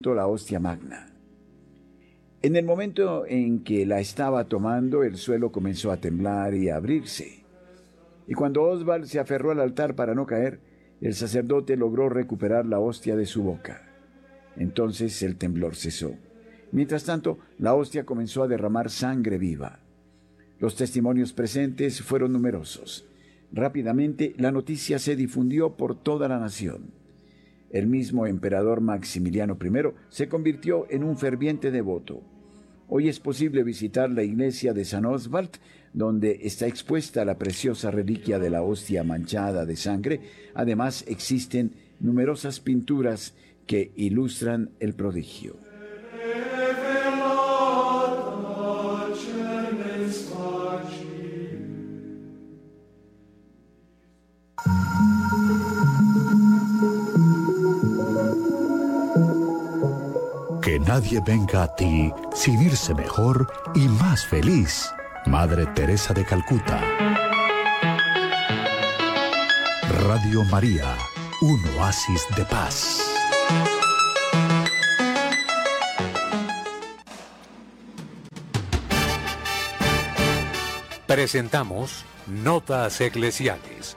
la hostia magna. En el momento en que la estaba tomando, el suelo comenzó a temblar y a abrirse. Y cuando Oswald se aferró al altar para no caer, el sacerdote logró recuperar la hostia de su boca. Entonces el temblor cesó. Mientras tanto, la hostia comenzó a derramar sangre viva. Los testimonios presentes fueron numerosos. Rápidamente la noticia se difundió por toda la nación. El mismo emperador Maximiliano I se convirtió en un ferviente devoto. Hoy es posible visitar la iglesia de San Oswald, donde está expuesta la preciosa reliquia de la hostia manchada de sangre. Además existen numerosas pinturas que ilustran el prodigio. Nadie venga a ti sin irse mejor y más feliz. Madre Teresa de Calcuta. Radio María, un oasis de paz. Presentamos Notas Eclesiales.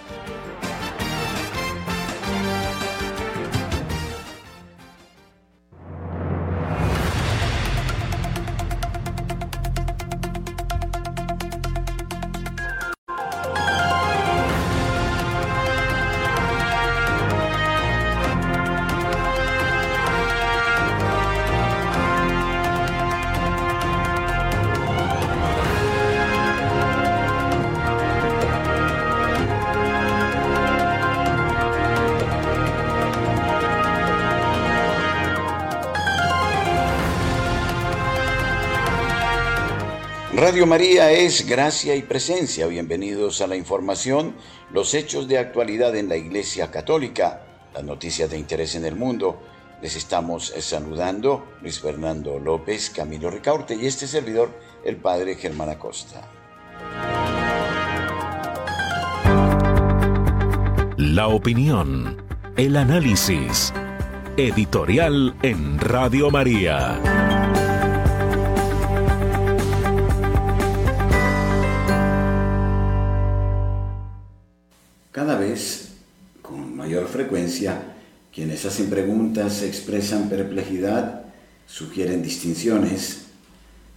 Radio María es gracia y presencia. Bienvenidos a la información, los hechos de actualidad en la Iglesia Católica, las noticias de interés en el mundo. Les estamos saludando Luis Fernando López, Camilo Ricaurte y este servidor, el Padre Germán Acosta. La opinión, el análisis, editorial en Radio María. Mayor frecuencia, quienes hacen preguntas expresan perplejidad, sugieren distinciones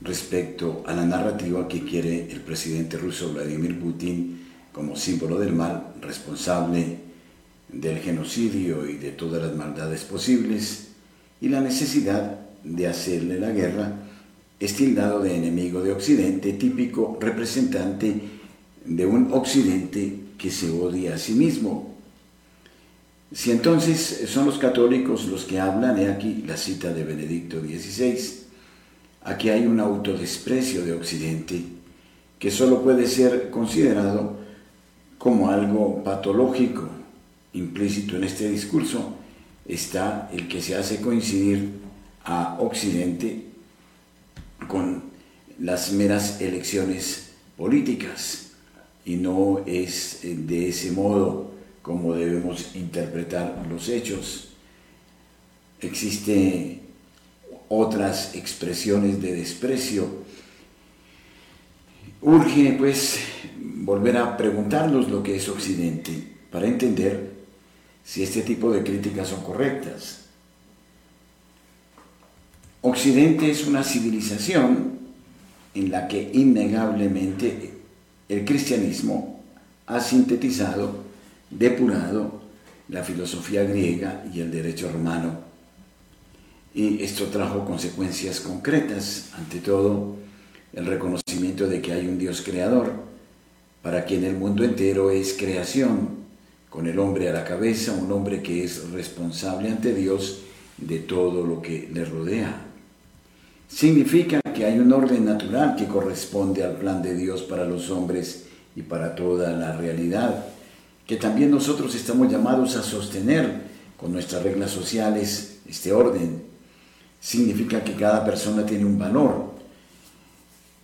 respecto a la narrativa que quiere el presidente ruso Vladimir Putin como símbolo del mal, responsable del genocidio y de todas las maldades posibles, y la necesidad de hacerle la guerra, estildado de enemigo de Occidente, típico representante de un Occidente que se odia a sí mismo. Si entonces son los católicos los que hablan, he aquí la cita de Benedicto XVI, aquí hay un autodesprecio de Occidente que solo puede ser considerado como algo patológico. Implícito en este discurso está el que se hace coincidir a Occidente con las meras elecciones políticas y no es eh, de ese modo como debemos interpretar los hechos. Existen otras expresiones de desprecio. Urge pues volver a preguntarnos lo que es Occidente para entender si este tipo de críticas son correctas. Occidente es una civilización en la que innegablemente el cristianismo ha sintetizado, depurado la filosofía griega y el derecho romano. Y esto trajo consecuencias concretas, ante todo el reconocimiento de que hay un Dios creador, para quien el mundo entero es creación, con el hombre a la cabeza, un hombre que es responsable ante Dios de todo lo que le rodea. Significa que hay un orden natural que corresponde al plan de Dios para los hombres y para toda la realidad, que también nosotros estamos llamados a sostener con nuestras reglas sociales este orden. Significa que cada persona tiene un valor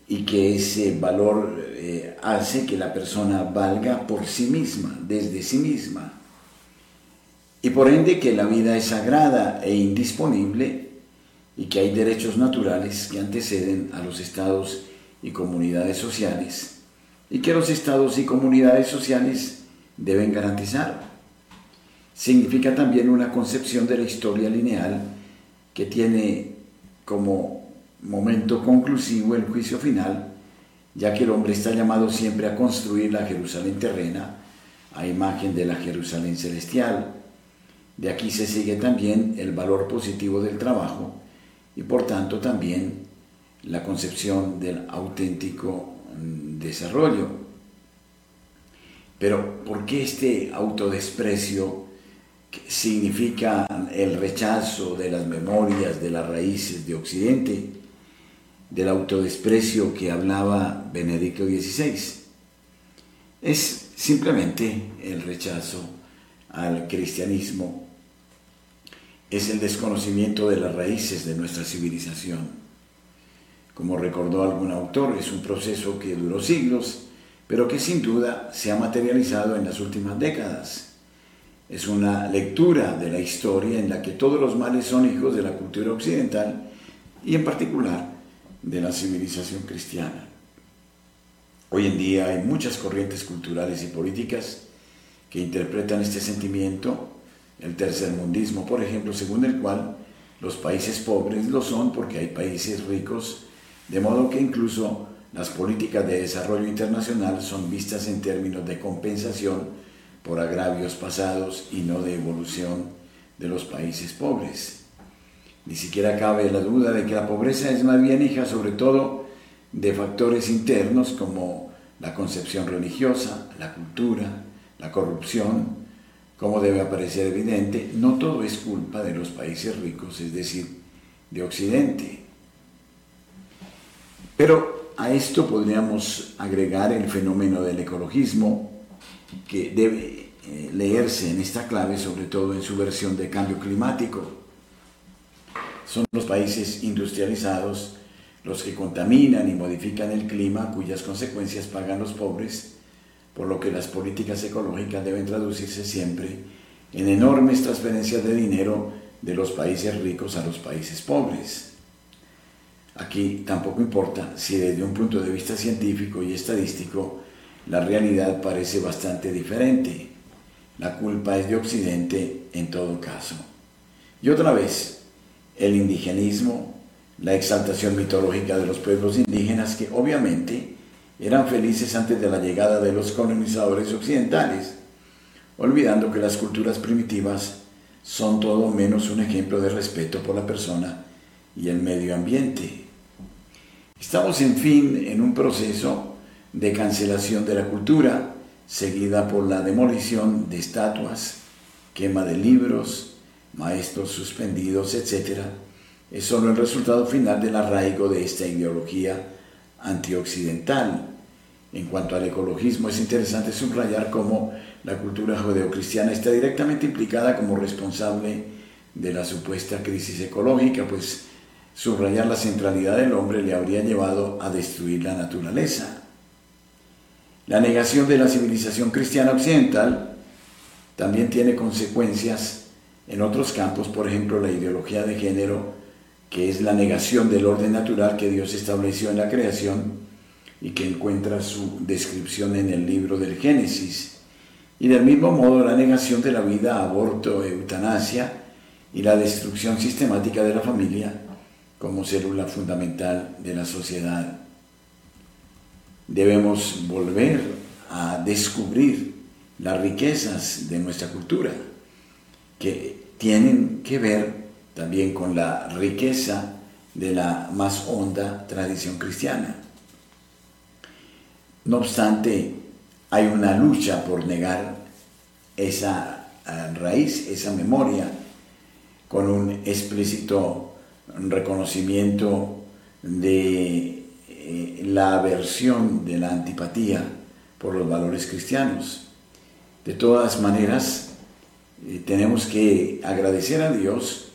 y que ese valor eh, hace que la persona valga por sí misma, desde sí misma. Y por ende que la vida es sagrada e indisponible y que hay derechos naturales que anteceden a los estados y comunidades sociales y que los estados y comunidades sociales deben garantizar. Significa también una concepción de la historia lineal que tiene como momento conclusivo el juicio final, ya que el hombre está llamado siempre a construir la Jerusalén terrena a imagen de la Jerusalén celestial. De aquí se sigue también el valor positivo del trabajo y por tanto también la concepción del auténtico mm, desarrollo. Pero ¿por qué este autodesprecio significa el rechazo de las memorias, de las raíces de Occidente? del autodesprecio que hablaba Benedicto XVI. Es simplemente el rechazo al cristianismo, es el desconocimiento de las raíces de nuestra civilización. Como recordó algún autor, es un proceso que duró siglos, pero que sin duda se ha materializado en las últimas décadas. Es una lectura de la historia en la que todos los males son hijos de la cultura occidental y en particular de la civilización cristiana. Hoy en día hay muchas corrientes culturales y políticas que interpretan este sentimiento, el tercermundismo, por ejemplo, según el cual los países pobres lo son porque hay países ricos, de modo que incluso las políticas de desarrollo internacional son vistas en términos de compensación por agravios pasados y no de evolución de los países pobres. Ni siquiera cabe la duda de que la pobreza es más bien hija sobre todo de factores internos como la concepción religiosa, la cultura, la corrupción, como debe aparecer evidente, no todo es culpa de los países ricos, es decir, de Occidente. Pero a esto podríamos agregar el fenómeno del ecologismo, que debe eh, leerse en esta clave, sobre todo en su versión de cambio climático son los países industrializados los que contaminan y modifican el clima, cuyas consecuencias pagan los pobres, por lo que las políticas ecológicas deben traducirse siempre en enormes transferencias de dinero de los países ricos a los países pobres. Aquí tampoco importa si desde un punto de vista científico y estadístico la realidad parece bastante diferente. La culpa es de Occidente en todo caso. Y otra vez, el indigenismo, la exaltación mitológica de los pueblos indígenas que obviamente eran felices antes de la llegada de los colonizadores occidentales, olvidando que las culturas primitivas son todo menos un ejemplo de respeto por la persona y el medio ambiente. Estamos, en fin, en un proceso de cancelación de la cultura, seguida por la demolición de estatuas, quema de libros, maestros suspendidos, etc., es solo el resultado final del arraigo de esta ideología antioccidental. En cuanto al ecologismo, es interesante subrayar cómo la cultura judeocristiana está directamente implicada como responsable de la supuesta crisis ecológica, pues subrayar la centralidad del hombre le habría llevado a destruir la naturaleza. La negación de la civilización cristiana occidental también tiene consecuencias en otros campos, por ejemplo, la ideología de género, que es la negación del orden natural que Dios estableció en la creación y que encuentra su descripción en el libro del Génesis. Y del mismo modo la negación de la vida, aborto, eutanasia y la destrucción sistemática de la familia como célula fundamental de la sociedad. Debemos volver a descubrir las riquezas de nuestra cultura, que tienen que ver también con la riqueza de la más honda tradición cristiana. No obstante, hay una lucha por negar esa eh, raíz, esa memoria, con un explícito reconocimiento de eh, la aversión, de la antipatía por los valores cristianos. De todas maneras, tenemos que agradecer a Dios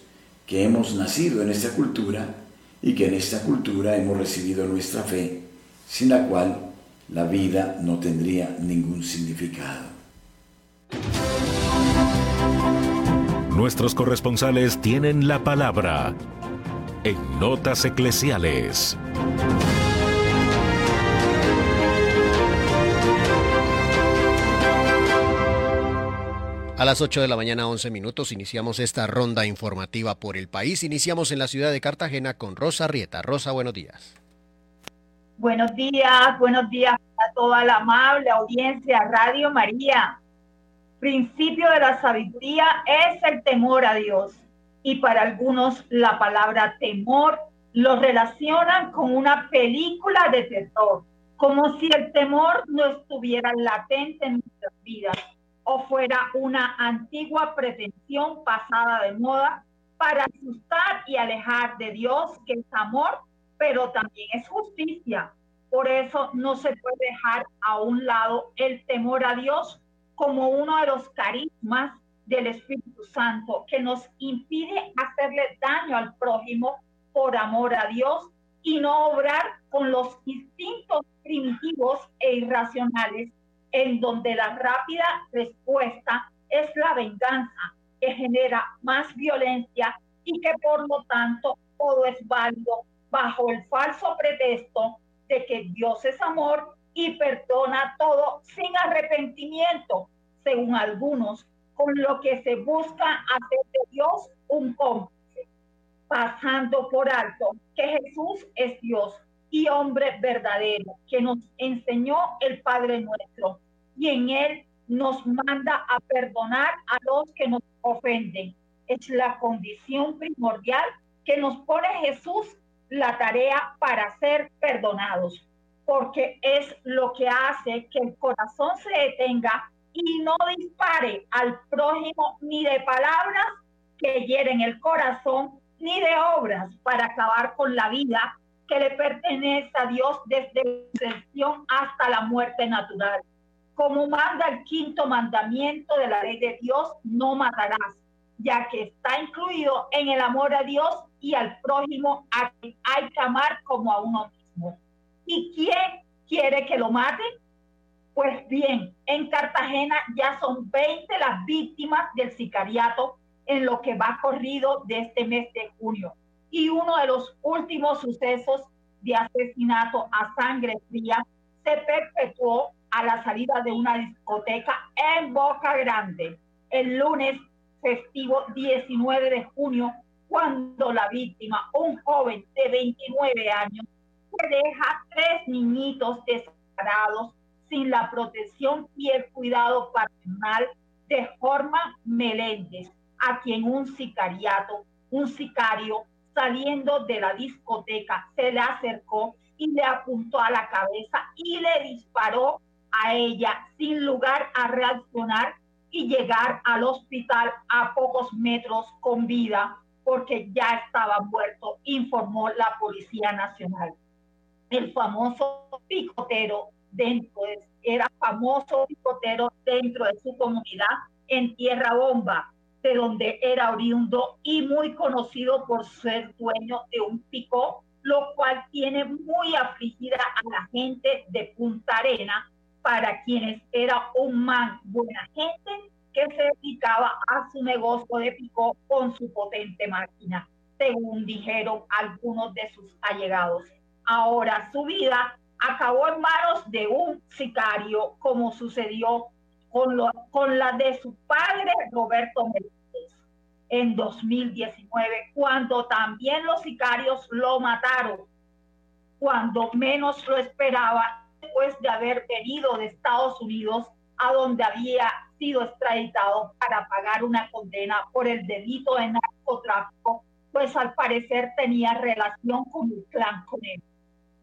que hemos nacido en esta cultura y que en esta cultura hemos recibido nuestra fe sin la cual la vida no tendría ningún significado. Nuestros corresponsales tienen la palabra en Notas Eclesiales. A las 8 de la mañana, 11 minutos, iniciamos esta ronda informativa por el país. Iniciamos en la ciudad de Cartagena con Rosa Rieta. Rosa, buenos días. Buenos días, buenos días a toda la amable audiencia Radio María. Principio de la sabiduría es el temor a Dios y para algunos la palabra temor lo relacionan con una película de terror, como si el temor no estuviera latente en nuestras vidas o fuera una antigua pretensión pasada de moda para asustar y alejar de Dios, que es amor, pero también es justicia. Por eso no se puede dejar a un lado el temor a Dios como uno de los carismas del Espíritu Santo que nos impide hacerle daño al prójimo por amor a Dios y no obrar con los instintos primitivos e irracionales en donde la rápida respuesta es la venganza que genera más violencia y que por lo tanto todo es válido bajo el falso pretexto de que Dios es amor y perdona todo sin arrepentimiento, según algunos, con lo que se busca hacer de Dios un cómplice, pasando por alto que Jesús es Dios y hombre verdadero, que nos enseñó el Padre nuestro, y en él nos manda a perdonar a los que nos ofenden. Es la condición primordial que nos pone Jesús la tarea para ser perdonados porque es lo que hace que el corazón se detenga y no dispare al prójimo ni de palabras que hieren el corazón, ni de obras para acabar con la vida que le pertenece a Dios desde la inserción hasta la muerte natural. Como manda el quinto mandamiento de la ley de Dios, no matarás, ya que está incluido en el amor a Dios y al prójimo a quien hay que amar como a uno mismo. ¿Y quién quiere que lo maten? Pues bien, en Cartagena ya son 20 las víctimas del sicariato en lo que va corrido de este mes de junio. Y uno de los últimos sucesos de asesinato a sangre fría se perpetuó a la salida de una discoteca en Boca Grande el lunes festivo 19 de junio, cuando la víctima, un joven de 29 años, deja tres niñitos desamparados sin la protección y el cuidado paternal de forma Meléndez, a quien un sicariato, un sicario saliendo de la discoteca se le acercó y le apuntó a la cabeza y le disparó a ella sin lugar a reaccionar y llegar al hospital a pocos metros con vida porque ya estaba muerto, informó la Policía Nacional. El famoso picotero dentro de, era famoso picotero dentro de su comunidad en Tierra Bomba, de donde era oriundo y muy conocido por ser dueño de un pico, lo cual tiene muy afligida a la gente de Punta Arena, para quienes era un man buena gente que se dedicaba a su negocio de pico con su potente máquina, según dijeron algunos de sus allegados. Ahora su vida acabó en manos de un sicario, como sucedió con, lo, con la de su padre Roberto Meléndez en 2019, cuando también los sicarios lo mataron, cuando menos lo esperaba, después de haber venido de Estados Unidos, a donde había sido extraditado para pagar una condena por el delito de narcotráfico, pues al parecer tenía relación con el clan con él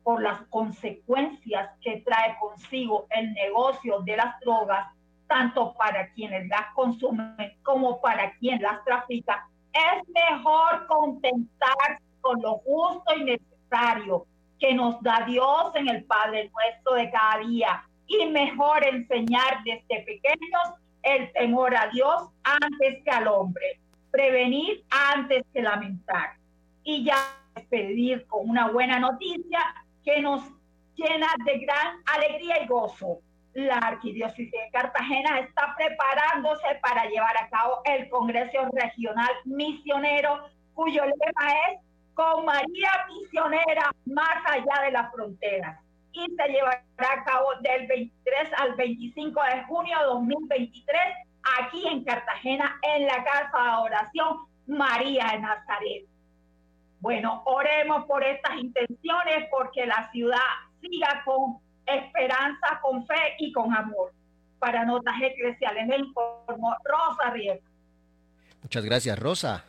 por las consecuencias que trae consigo el negocio de las drogas, tanto para quienes las consumen como para quien las trafica, es mejor contentarse con lo justo y necesario que nos da Dios en el Padre nuestro de cada día y mejor enseñar desde pequeños el temor a Dios antes que al hombre, prevenir antes que lamentar. Y ya pedir con una buena noticia que nos llenas de gran alegría y gozo. La Arquidiócesis de Cartagena está preparándose para llevar a cabo el Congreso Regional Misionero, cuyo lema es con María Misionera más allá de las fronteras. Y se llevará a cabo del 23 al 25 de junio de 2023 aquí en Cartagena, en la Casa de Oración María de Nazaret. Bueno, oremos por estas intenciones porque la ciudad siga con esperanza, con fe y con amor. Para Notas Eclesiales me informó Rosa Rieta. Muchas gracias, Rosa.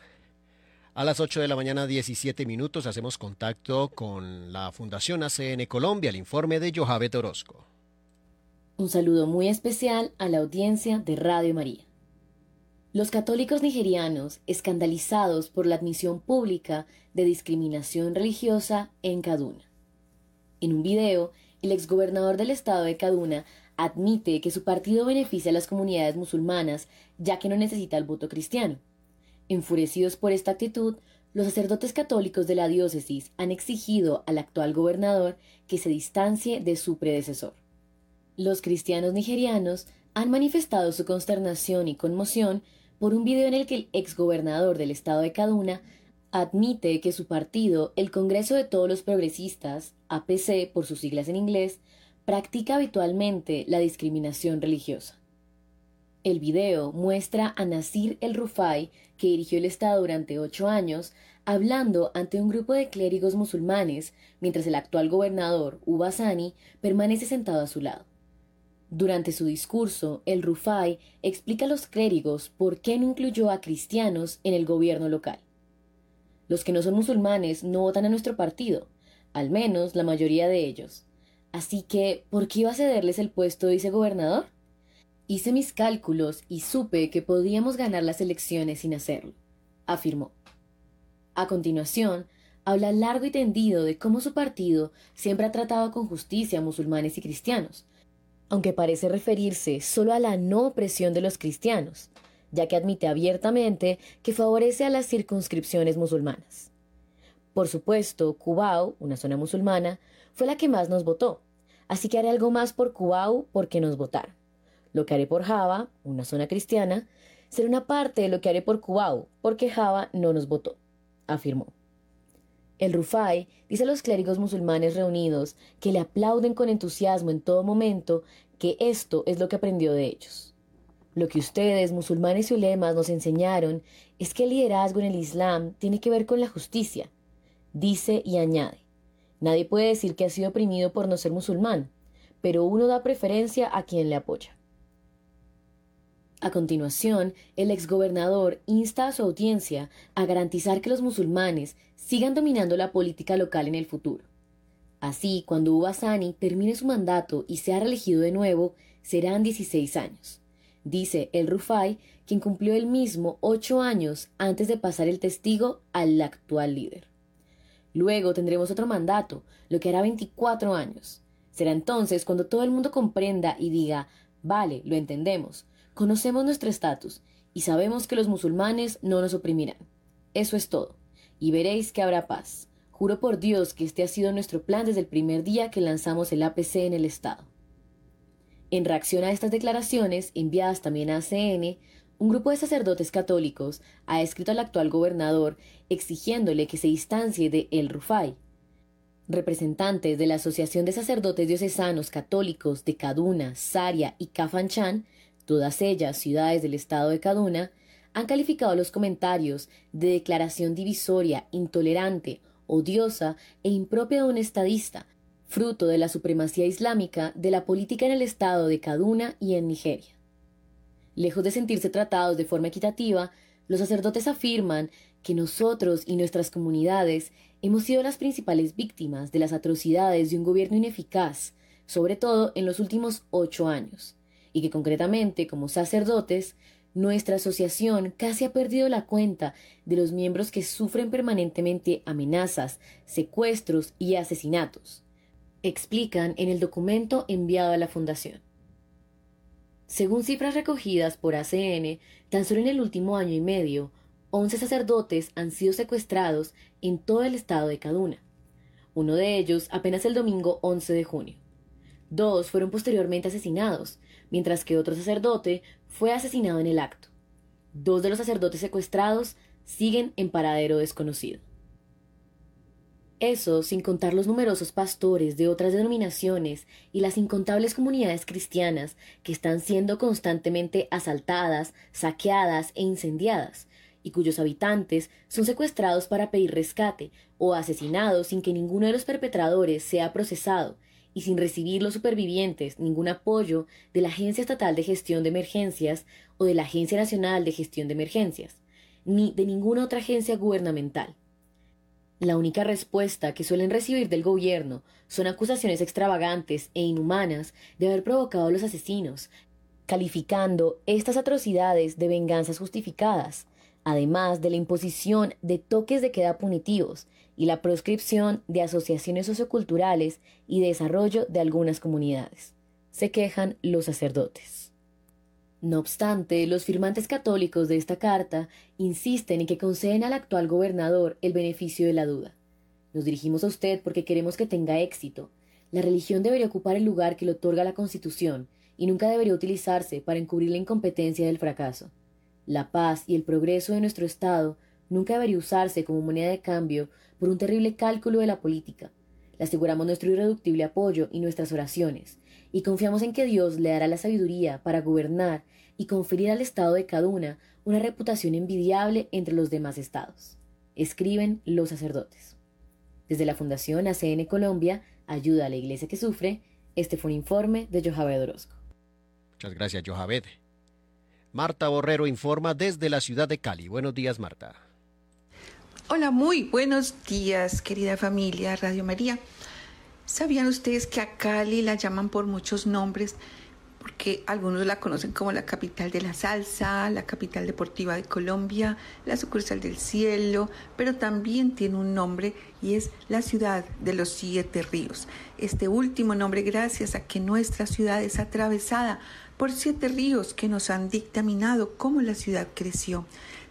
A las 8 de la mañana, 17 minutos, hacemos contacto con la Fundación ACN Colombia, el informe de Johabe Orozco. Un saludo muy especial a la audiencia de Radio María. Los católicos nigerianos, escandalizados por la admisión pública de discriminación religiosa en Kaduna. En un video, el exgobernador del estado de Kaduna admite que su partido beneficia a las comunidades musulmanas ya que no necesita el voto cristiano. Enfurecidos por esta actitud, los sacerdotes católicos de la diócesis han exigido al actual gobernador que se distancie de su predecesor. Los cristianos nigerianos han manifestado su consternación y conmoción por un video en el que el exgobernador del estado de Kaduna admite que su partido, el Congreso de Todos los Progresistas, APC por sus siglas en inglés, practica habitualmente la discriminación religiosa. El video muestra a Nasir el Rufai, que dirigió el Estado durante ocho años, hablando ante un grupo de clérigos musulmanes, mientras el actual gobernador, Ubasani, permanece sentado a su lado. Durante su discurso, el Rufai explica a los clérigos por qué no incluyó a cristianos en el gobierno local. Los que no son musulmanes no votan a nuestro partido, al menos la mayoría de ellos. Así que, ¿por qué iba a cederles el puesto de vicegobernador? Hice mis cálculos y supe que podíamos ganar las elecciones sin hacerlo, afirmó. A continuación, habla largo y tendido de cómo su partido siempre ha tratado con justicia a musulmanes y cristianos, aunque parece referirse solo a la no opresión de los cristianos, ya que admite abiertamente que favorece a las circunscripciones musulmanas. Por supuesto, Cubao, una zona musulmana, fue la que más nos votó, así que haré algo más por Cubao porque nos votaron. Lo que haré por Java, una zona cristiana, será una parte de lo que haré por Cubao, porque Java no nos votó, afirmó. El Rufai dice a los clérigos musulmanes reunidos que le aplauden con entusiasmo en todo momento que esto es lo que aprendió de ellos. Lo que ustedes, musulmanes y ulemas, nos enseñaron es que el liderazgo en el Islam tiene que ver con la justicia. Dice y añade, nadie puede decir que ha sido oprimido por no ser musulmán, pero uno da preferencia a quien le apoya. A continuación, el exgobernador insta a su audiencia a garantizar que los musulmanes sigan dominando la política local en el futuro. Así, cuando Ubasani termine su mandato y sea reelegido de nuevo, serán 16 años. Dice el Rufai, quien cumplió el mismo ocho años antes de pasar el testigo al actual líder. Luego tendremos otro mandato, lo que hará 24 años. Será entonces cuando todo el mundo comprenda y diga, vale, lo entendemos, Conocemos nuestro estatus y sabemos que los musulmanes no nos oprimirán. Eso es todo. Y veréis que habrá paz. Juro por Dios que este ha sido nuestro plan desde el primer día que lanzamos el APC en el Estado. En reacción a estas declaraciones, enviadas también a ACN, un grupo de sacerdotes católicos ha escrito al actual gobernador exigiéndole que se distancie de El Rufai. Representantes de la Asociación de Sacerdotes Diocesanos Católicos de Kaduna, Saria y Kafanchan Todas ellas, ciudades del estado de Kaduna, han calificado los comentarios de declaración divisoria, intolerante, odiosa e impropia de un estadista, fruto de la supremacía islámica de la política en el estado de Kaduna y en Nigeria. Lejos de sentirse tratados de forma equitativa, los sacerdotes afirman que nosotros y nuestras comunidades hemos sido las principales víctimas de las atrocidades de un gobierno ineficaz, sobre todo en los últimos ocho años y que concretamente como sacerdotes, nuestra asociación casi ha perdido la cuenta de los miembros que sufren permanentemente amenazas, secuestros y asesinatos, explican en el documento enviado a la Fundación. Según cifras recogidas por ACN, tan solo en el último año y medio, 11 sacerdotes han sido secuestrados en todo el estado de Kaduna. uno de ellos apenas el domingo 11 de junio. Dos fueron posteriormente asesinados, mientras que otro sacerdote fue asesinado en el acto. Dos de los sacerdotes secuestrados siguen en paradero desconocido. Eso sin contar los numerosos pastores de otras denominaciones y las incontables comunidades cristianas que están siendo constantemente asaltadas, saqueadas e incendiadas, y cuyos habitantes son secuestrados para pedir rescate o asesinados sin que ninguno de los perpetradores sea procesado y sin recibir los supervivientes ningún apoyo de la Agencia Estatal de Gestión de Emergencias o de la Agencia Nacional de Gestión de Emergencias, ni de ninguna otra agencia gubernamental. La única respuesta que suelen recibir del gobierno son acusaciones extravagantes e inhumanas de haber provocado a los asesinos, calificando estas atrocidades de venganzas justificadas, además de la imposición de toques de queda punitivos y la proscripción de asociaciones socioculturales y desarrollo de algunas comunidades. Se quejan los sacerdotes. No obstante, los firmantes católicos de esta carta insisten en que conceden al actual gobernador el beneficio de la duda. Nos dirigimos a usted porque queremos que tenga éxito. La religión debería ocupar el lugar que le otorga la Constitución y nunca debería utilizarse para encubrir la incompetencia del fracaso. La paz y el progreso de nuestro Estado nunca debería usarse como moneda de cambio por un terrible cálculo de la política. Le aseguramos nuestro irreductible apoyo y nuestras oraciones, y confiamos en que Dios le dará la sabiduría para gobernar y conferir al Estado de Caduna una reputación envidiable entre los demás estados. Escriben los sacerdotes. Desde la Fundación ACN Colombia, Ayuda a la Iglesia que Sufre, este fue un informe de Johabed Orozco. Muchas gracias, Johabed. Marta Borrero informa desde la ciudad de Cali. Buenos días, Marta. Hola, muy buenos días, querida familia Radio María. ¿Sabían ustedes que a Cali la llaman por muchos nombres? Porque algunos la conocen como la capital de la salsa, la capital deportiva de Colombia, la sucursal del cielo, pero también tiene un nombre y es la ciudad de los siete ríos. Este último nombre gracias a que nuestra ciudad es atravesada por siete ríos que nos han dictaminado cómo la ciudad creció,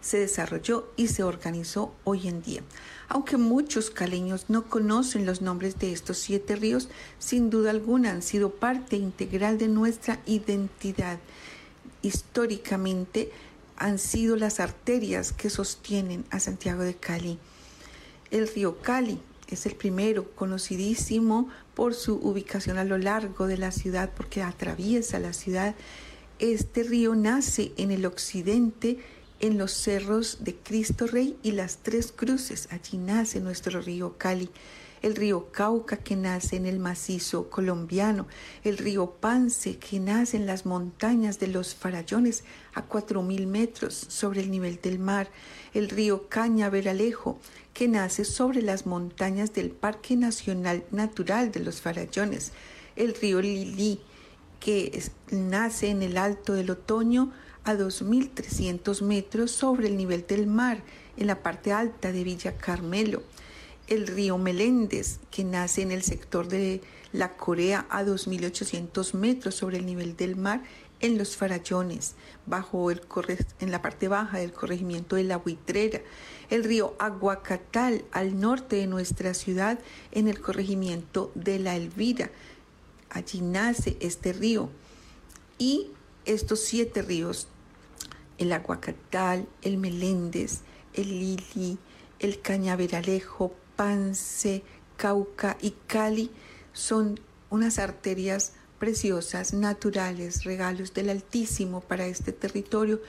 se desarrolló y se organizó hoy en día. Aunque muchos caleños no conocen los nombres de estos siete ríos, sin duda alguna han sido parte integral de nuestra identidad. Históricamente han sido las arterias que sostienen a Santiago de Cali. El río Cali es el primero, conocidísimo por su ubicación a lo largo de la ciudad, porque atraviesa la ciudad. Este río nace en el occidente, en los cerros de Cristo Rey y las Tres Cruces. Allí nace nuestro río Cali. El río Cauca que nace en el macizo colombiano, el río Pance que nace en las montañas de los Farallones a cuatro mil metros sobre el nivel del mar, el río Cañaveralejo que nace sobre las montañas del Parque Nacional Natural de los Farallones, el río Lili, que nace en el Alto del Otoño a 2.300 metros sobre el nivel del mar, en la parte alta de Villa Carmelo, el río Meléndez, que nace en el sector de la Corea a 2.800 metros sobre el nivel del mar, en los farallones, bajo el en la parte baja del corregimiento de la Buitrera, el río Aguacatal al norte de nuestra ciudad en el corregimiento de la Elvira. Allí nace este río. Y estos siete ríos, el Aguacatal, el Meléndez, el Lili, el Cañaveralejo, Pance, Cauca y Cali, son unas arterias preciosas, naturales, regalos del Altísimo para este territorio,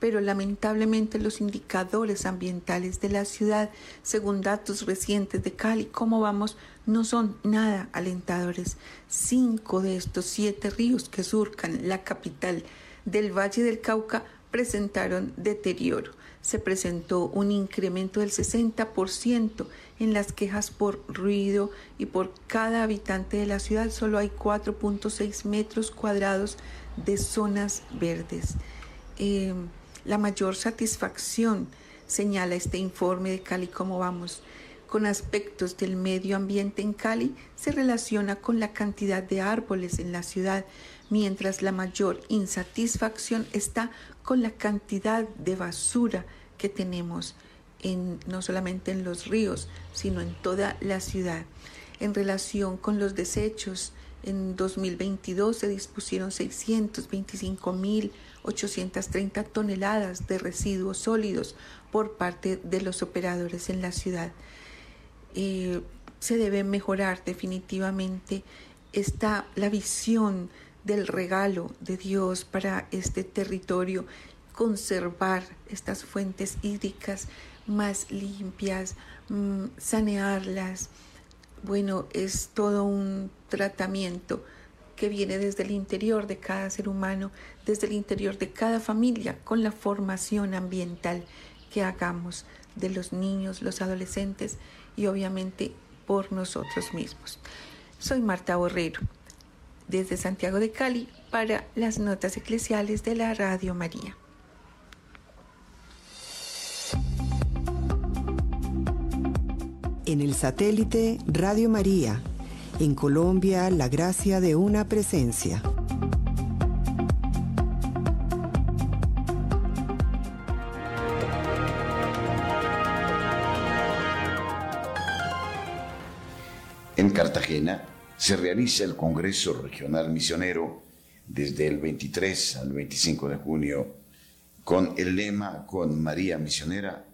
pero lamentablemente los indicadores ambientales de la ciudad, según datos recientes de Cali, cómo vamos, no son nada alentadores. Cinco de estos siete ríos que surcan la capital del Valle del Cauca presentaron deterioro. Se presentó un incremento del 60% en las quejas por ruido y por cada habitante de la ciudad. Solo hay 4.6 metros cuadrados de zonas verdes. Eh, la mayor satisfacción, señala este informe de Cali. Cómo vamos, con aspectos del medio ambiente en Cali se relaciona con la cantidad de árboles en la ciudad, mientras la mayor insatisfacción está con la cantidad de basura que tenemos en, no solamente en los ríos, sino en toda la ciudad. en relación con los desechos. En 2022 se dispusieron 625.830 toneladas de residuos sólidos por parte de los operadores en la ciudad. Eh, se debe mejorar definitivamente esta la visión del regalo de Dios para este territorio, conservar estas fuentes hídricas más limpias, mm, sanearlas. Bueno, es todo un tratamiento que viene desde el interior de cada ser humano, desde el interior de cada familia, con la formación ambiental que hagamos de los niños, los adolescentes y obviamente por nosotros mismos. Soy Marta Borrero, desde Santiago de Cali, para las notas eclesiales de la Radio María. En el satélite Radio María, en Colombia, la gracia de una presencia. En Cartagena se realiza el Congreso Regional Misionero desde el 23 al 25 de junio con el lema Con María Misionera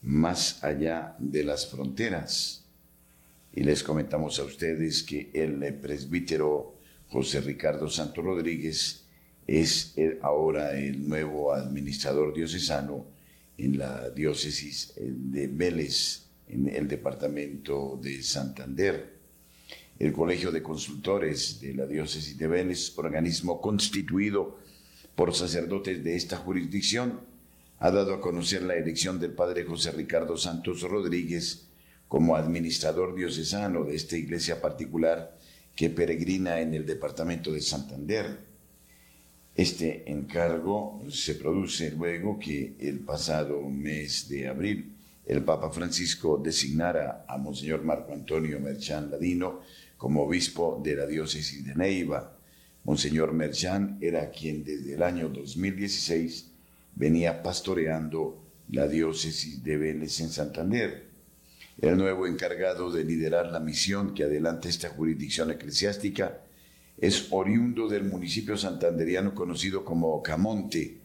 más allá de las fronteras. Y les comentamos a ustedes que el presbítero José Ricardo Santo Rodríguez es ahora el nuevo administrador diocesano en la diócesis de Vélez, en el departamento de Santander. El Colegio de Consultores de la diócesis de Vélez, organismo constituido por sacerdotes de esta jurisdicción, ha dado a conocer la elección del padre José Ricardo Santos Rodríguez como administrador diocesano de esta iglesia particular que peregrina en el departamento de Santander. Este encargo se produce luego que el pasado mes de abril el Papa Francisco designara a Monseñor Marco Antonio Merchán Ladino como obispo de la diócesis de Neiva. Monseñor Merchán era quien desde el año 2016 venía pastoreando la diócesis de Vélez en Santander. El nuevo encargado de liderar la misión que adelanta esta jurisdicción eclesiástica es oriundo del municipio santanderiano conocido como Camonte.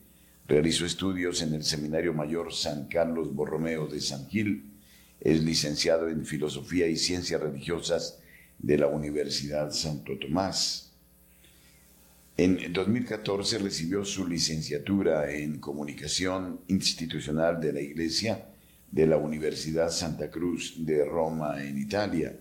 Realizó estudios en el Seminario Mayor San Carlos Borromeo de San Gil. Es licenciado en Filosofía y Ciencias Religiosas de la Universidad Santo Tomás. En 2014 recibió su licenciatura en Comunicación Institucional de la Iglesia de la Universidad Santa Cruz de Roma en Italia.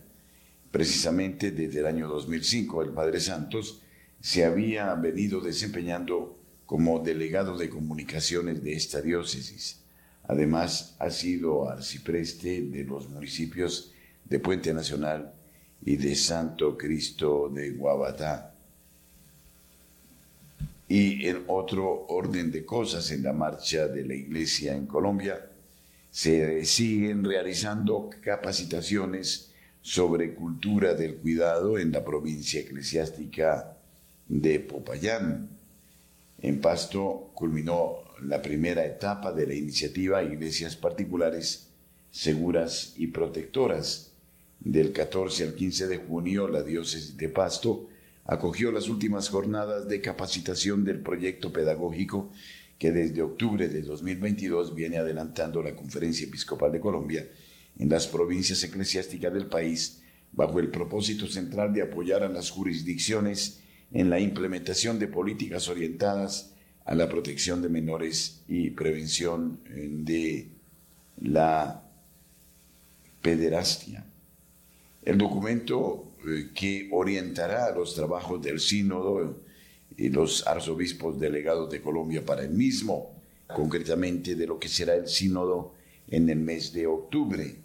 Precisamente desde el año 2005 el Padre Santos se había venido desempeñando como delegado de comunicaciones de esta diócesis. Además, ha sido arcipreste de los municipios de Puente Nacional y de Santo Cristo de Guabatá. Y en otro orden de cosas, en la marcha de la Iglesia en Colombia, se siguen realizando capacitaciones sobre cultura del cuidado en la provincia eclesiástica de Popayán. En Pasto culminó la primera etapa de la iniciativa Iglesias Particulares Seguras y Protectoras. Del 14 al 15 de junio, la diócesis de Pasto acogió las últimas jornadas de capacitación del proyecto pedagógico que desde octubre de 2022 viene adelantando la Conferencia Episcopal de Colombia en las provincias eclesiásticas del país bajo el propósito central de apoyar a las jurisdicciones en la implementación de políticas orientadas a la protección de menores y prevención de la pederastia. El documento eh, que orientará los trabajos del sínodo y los arzobispos delegados de Colombia para el mismo, concretamente de lo que será el sínodo en el mes de octubre.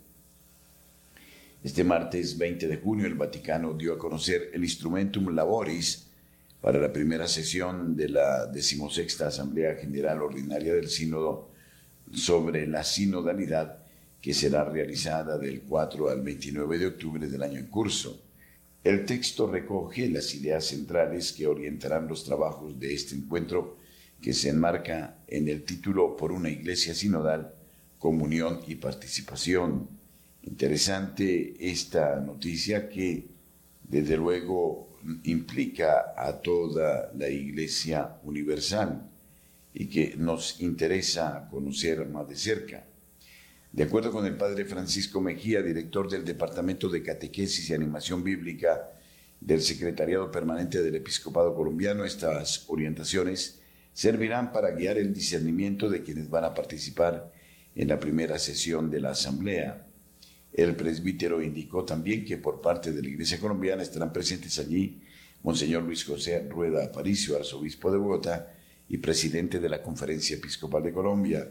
Este martes 20 de junio el Vaticano dio a conocer el Instrumentum Laboris para la primera sesión de la decimosexta Asamblea General Ordinaria del Sínodo sobre la sinodalidad que será realizada del 4 al 29 de octubre del año en curso. El texto recoge las ideas centrales que orientarán los trabajos de este encuentro que se enmarca en el título Por una iglesia sinodal, comunión y participación. Interesante esta noticia que desde luego implica a toda la Iglesia Universal y que nos interesa conocer más de cerca. De acuerdo con el padre Francisco Mejía, director del Departamento de Catequesis y Animación Bíblica del Secretariado Permanente del Episcopado Colombiano, estas orientaciones servirán para guiar el discernimiento de quienes van a participar en la primera sesión de la Asamblea. El presbítero indicó también que por parte de la Iglesia colombiana estarán presentes allí Monseñor Luis José Rueda Aparicio, arzobispo de Bogotá y presidente de la Conferencia Episcopal de Colombia,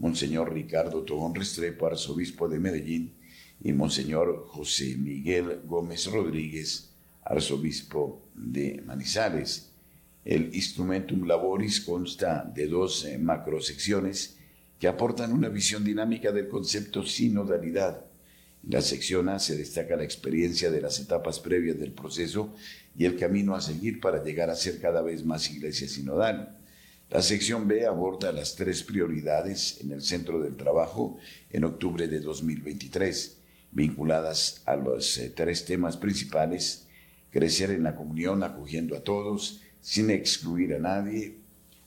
Monseñor Ricardo Tobón Restrepo, arzobispo de Medellín, y Monseñor José Miguel Gómez Rodríguez, arzobispo de Manizales. El Instrumentum Laboris consta de dos eh, macrosecciones que aportan una visión dinámica del concepto sinodalidad. En la sección A se destaca la experiencia de las etapas previas del proceso y el camino a seguir para llegar a ser cada vez más iglesia sinodal. La sección B aborda las tres prioridades en el centro del trabajo en octubre de 2023, vinculadas a los eh, tres temas principales, crecer en la comunión acogiendo a todos, sin excluir a nadie,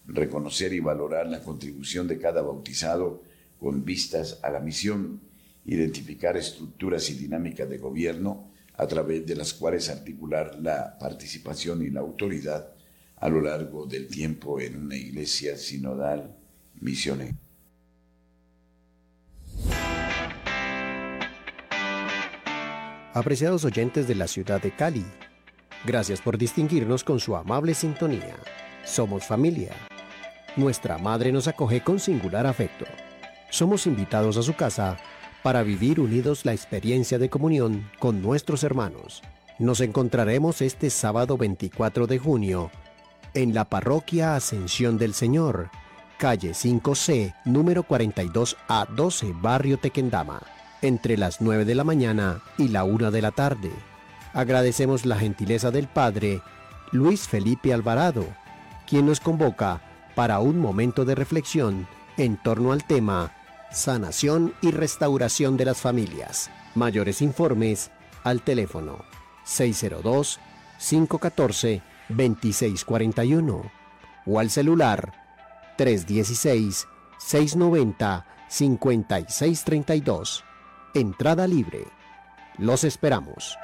reconocer y valorar la contribución de cada bautizado con vistas a la misión, identificar estructuras y dinámicas de gobierno a través de las cuales articular la participación y la autoridad a lo largo del tiempo en una iglesia sinodal misionera. Apreciados oyentes de la ciudad de Cali, gracias por distinguirnos con su amable sintonía. Somos familia nuestra madre nos acoge con singular afecto. Somos invitados a su casa para vivir unidos la experiencia de comunión con nuestros hermanos. Nos encontraremos este sábado 24 de junio en la parroquia Ascensión del Señor, calle 5C, número 42A12, barrio Tequendama, entre las 9 de la mañana y la 1 de la tarde. Agradecemos la gentileza del Padre Luis Felipe Alvarado, quien nos convoca para un momento de reflexión en torno al tema Sanación y Restauración de las Familias. Mayores informes al teléfono 602-514-2641 o al celular 316-690-5632. Entrada libre. Los esperamos.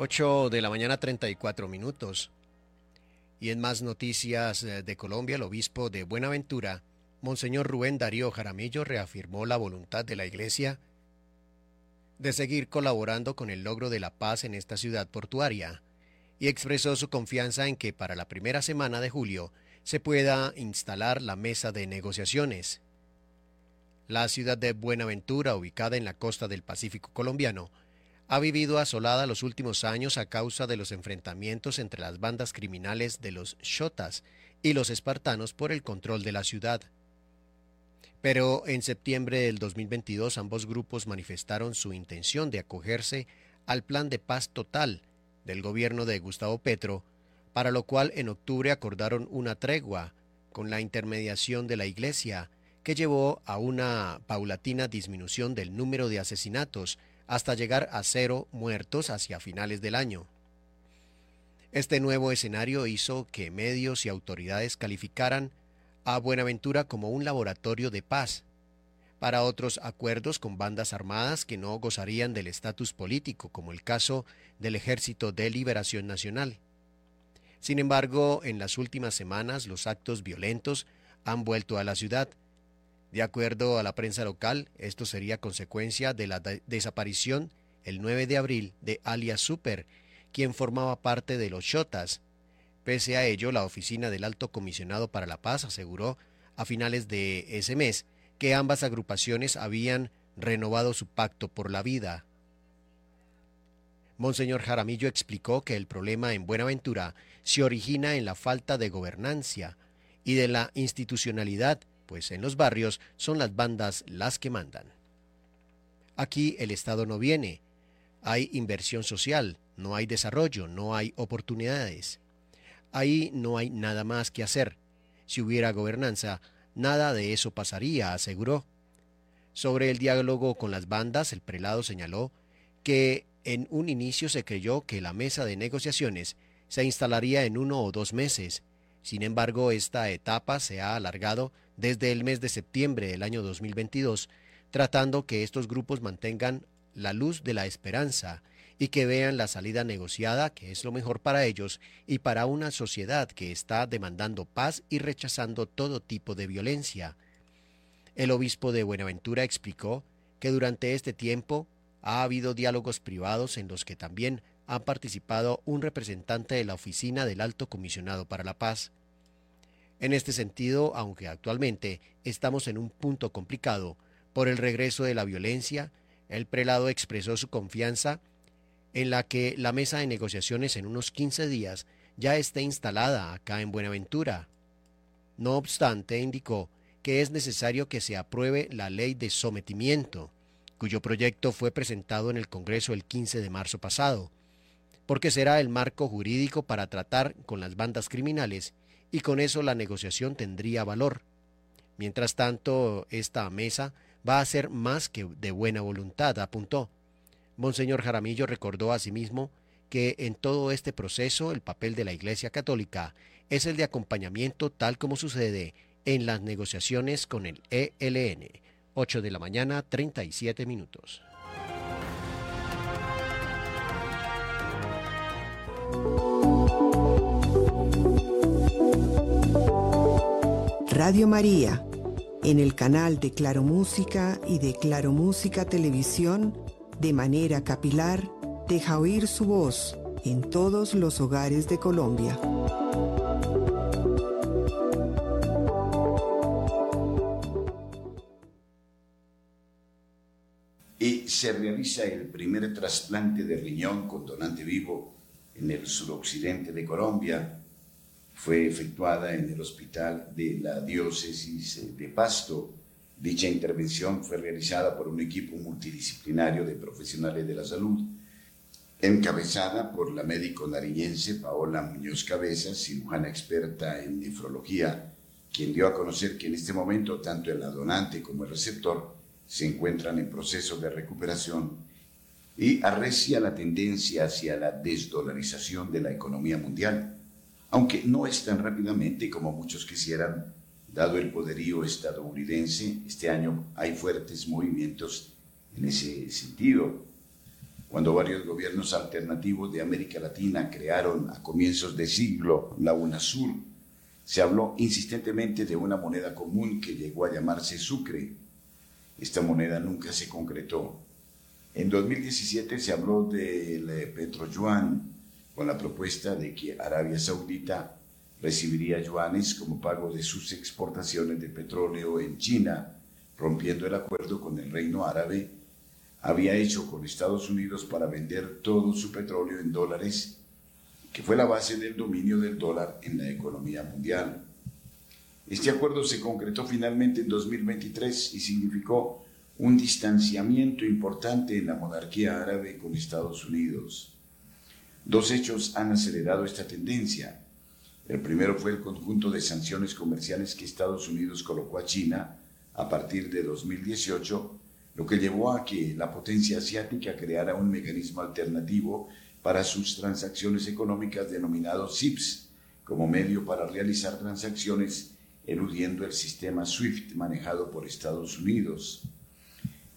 8 de la mañana 34 minutos. Y en más noticias eh, de Colombia, el obispo de Buenaventura, Monseñor Rubén Darío Jaramillo, reafirmó la voluntad de la Iglesia de seguir colaborando con el logro de la paz en esta ciudad portuaria y expresó su confianza en que para la primera semana de julio se pueda instalar la mesa de negociaciones. La ciudad de Buenaventura, ubicada en la costa del Pacífico colombiano, ha vivido asolada los últimos años a causa de los enfrentamientos entre las bandas criminales de los Shotas y los espartanos por el control de la ciudad. Pero en septiembre del 2022 ambos grupos manifestaron su intención de acogerse al plan de paz total del gobierno de Gustavo Petro, para lo cual en octubre acordaron una tregua con la intermediación de la Iglesia, que llevó a una paulatina disminución del número de asesinatos hasta llegar a cero muertos hacia finales del año. Este nuevo escenario hizo que medios y autoridades calificaran a Buenaventura como un laboratorio de paz para otros acuerdos con bandas armadas que no gozarían del estatus político, como el caso del Ejército de Liberación Nacional. Sin embargo, en las últimas semanas los actos violentos han vuelto a la ciudad, de acuerdo a la prensa local, esto sería consecuencia de la desaparición el 9 de abril de alias Super, quien formaba parte de los Shotas. Pese a ello, la oficina del Alto Comisionado para la Paz aseguró a finales de ese mes que ambas agrupaciones habían renovado su pacto por la vida. Monseñor Jaramillo explicó que el problema en Buenaventura se origina en la falta de gobernancia y de la institucionalidad pues en los barrios son las bandas las que mandan. Aquí el Estado no viene, hay inversión social, no hay desarrollo, no hay oportunidades. Ahí no hay nada más que hacer. Si hubiera gobernanza, nada de eso pasaría, aseguró. Sobre el diálogo con las bandas, el prelado señaló que en un inicio se creyó que la mesa de negociaciones se instalaría en uno o dos meses. Sin embargo, esta etapa se ha alargado desde el mes de septiembre del año 2022, tratando que estos grupos mantengan la luz de la esperanza y que vean la salida negociada, que es lo mejor para ellos y para una sociedad que está demandando paz y rechazando todo tipo de violencia. El obispo de Buenaventura explicó que durante este tiempo ha habido diálogos privados en los que también ha participado un representante de la oficina del Alto Comisionado para la Paz. En este sentido, aunque actualmente estamos en un punto complicado por el regreso de la violencia, el prelado expresó su confianza en la que la mesa de negociaciones en unos 15 días ya esté instalada acá en Buenaventura. No obstante, indicó que es necesario que se apruebe la ley de sometimiento, cuyo proyecto fue presentado en el Congreso el 15 de marzo pasado, porque será el marco jurídico para tratar con las bandas criminales y con eso la negociación tendría valor. Mientras tanto, esta mesa va a ser más que de buena voluntad, apuntó. Monseñor Jaramillo recordó asimismo que en todo este proceso el papel de la Iglesia Católica es el de acompañamiento tal como sucede en las negociaciones con el ELN. 8 de la mañana, 37 minutos. Radio María, en el canal de Claro Música y de Claro Música Televisión, de manera capilar, deja oír su voz en todos los hogares de Colombia. Y se realiza el primer trasplante de riñón con donante vivo en el suroccidente de Colombia fue efectuada en el hospital de la diócesis de Pasto. Dicha intervención fue realizada por un equipo multidisciplinario de profesionales de la salud, encabezada por la médico nariñense Paola Muñoz Cabezas, cirujana experta en nefrología, quien dio a conocer que en este momento tanto el donante como el receptor se encuentran en proceso de recuperación y arrecia la tendencia hacia la desdolarización de la economía mundial aunque no es tan rápidamente como muchos quisieran, dado el poderío estadounidense, este año hay fuertes movimientos en ese sentido. Cuando varios gobiernos alternativos de América Latina crearon a comienzos de siglo la UNASUR, se habló insistentemente de una moneda común que llegó a llamarse Sucre. Esta moneda nunca se concretó. En 2017 se habló del Petroyuan, con la propuesta de que Arabia Saudita recibiría yuanes como pago de sus exportaciones de petróleo en China, rompiendo el acuerdo con el reino árabe, había hecho con Estados Unidos para vender todo su petróleo en dólares, que fue la base del dominio del dólar en la economía mundial. Este acuerdo se concretó finalmente en 2023 y significó un distanciamiento importante en la monarquía árabe con Estados Unidos. Dos hechos han acelerado esta tendencia. El primero fue el conjunto de sanciones comerciales que Estados Unidos colocó a China a partir de 2018, lo que llevó a que la potencia asiática creara un mecanismo alternativo para sus transacciones económicas denominado SIPS, como medio para realizar transacciones eludiendo el sistema SWIFT manejado por Estados Unidos.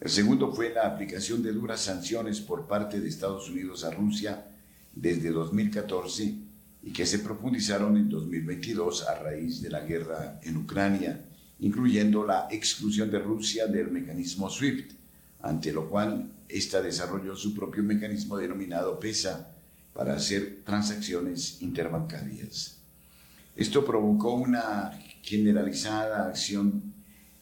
El segundo fue la aplicación de duras sanciones por parte de Estados Unidos a Rusia desde 2014 y que se profundizaron en 2022 a raíz de la guerra en Ucrania, incluyendo la exclusión de Rusia del mecanismo SWIFT, ante lo cual ésta desarrolló su propio mecanismo denominado PESA para hacer transacciones interbancarias. Esto provocó una generalizada acción